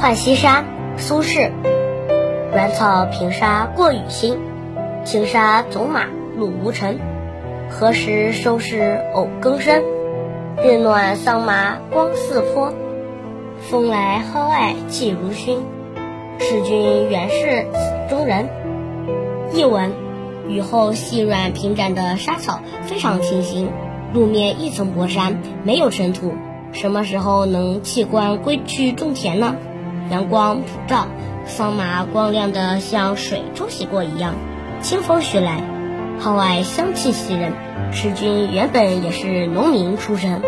浣溪沙，苏轼。软草平沙过雨新，轻纱走马路无尘。何时收拾藕更深？日暖桑麻光似泼，风来蒿艾气如熏。使君原是此中人。译文：雨后细软平展的沙草非常清新，路面一层薄沙，没有尘土。什么时候能弃官归去种田呢？阳光普照，桑麻光亮的像水冲洗过一样。清风徐来，号外香气袭人。池君原本也是农民出身。